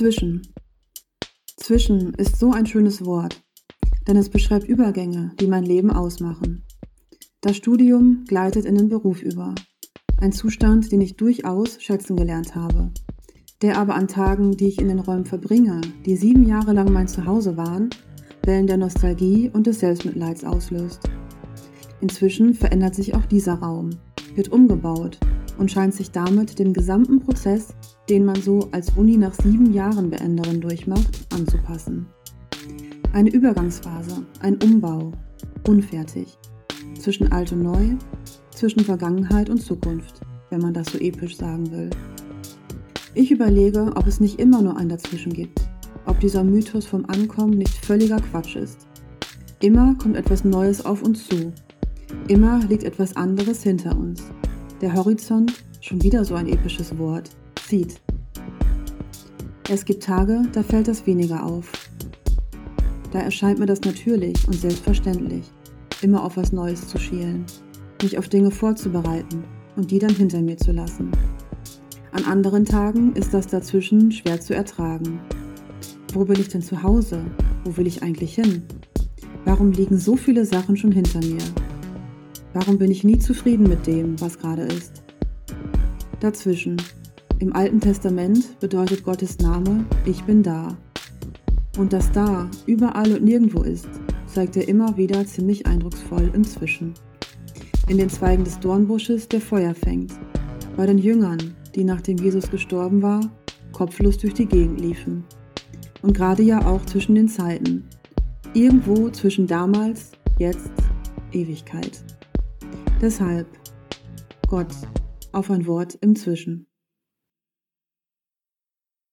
Zwischen. Zwischen ist so ein schönes Wort, denn es beschreibt Übergänge, die mein Leben ausmachen. Das Studium gleitet in den Beruf über. Ein Zustand, den ich durchaus schätzen gelernt habe. Der aber an Tagen, die ich in den Räumen verbringe, die sieben Jahre lang mein Zuhause waren, Wellen der Nostalgie und des Selbstmitleids auslöst. Inzwischen verändert sich auch dieser Raum, wird umgebaut und scheint sich damit dem gesamten Prozess, den man so als Uni nach sieben Jahren Beenderin durchmacht, anzupassen. Eine Übergangsphase, ein Umbau, unfertig. Zwischen alt und neu, zwischen Vergangenheit und Zukunft, wenn man das so episch sagen will. Ich überlege, ob es nicht immer nur ein Dazwischen gibt, ob dieser Mythos vom Ankommen nicht völliger Quatsch ist. Immer kommt etwas Neues auf uns zu. Immer liegt etwas anderes hinter uns. Der Horizont, schon wieder so ein episches Wort, zieht. Es gibt Tage, da fällt das weniger auf. Da erscheint mir das natürlich und selbstverständlich, immer auf was Neues zu schielen, mich auf Dinge vorzubereiten und die dann hinter mir zu lassen. An anderen Tagen ist das dazwischen schwer zu ertragen. Wo bin ich denn zu Hause? Wo will ich eigentlich hin? Warum liegen so viele Sachen schon hinter mir? Warum bin ich nie zufrieden mit dem, was gerade ist? Dazwischen. Im Alten Testament bedeutet Gottes Name Ich bin da. Und das da überall und nirgendwo ist, zeigt er immer wieder ziemlich eindrucksvoll inzwischen. In den Zweigen des Dornbusches, der Feuer fängt. Bei den Jüngern, die nachdem Jesus gestorben war, kopflos durch die Gegend liefen. Und gerade ja auch zwischen den Zeiten. Irgendwo zwischen damals, jetzt, Ewigkeit. Deshalb, Gott, auf ein Wort im Zwischen.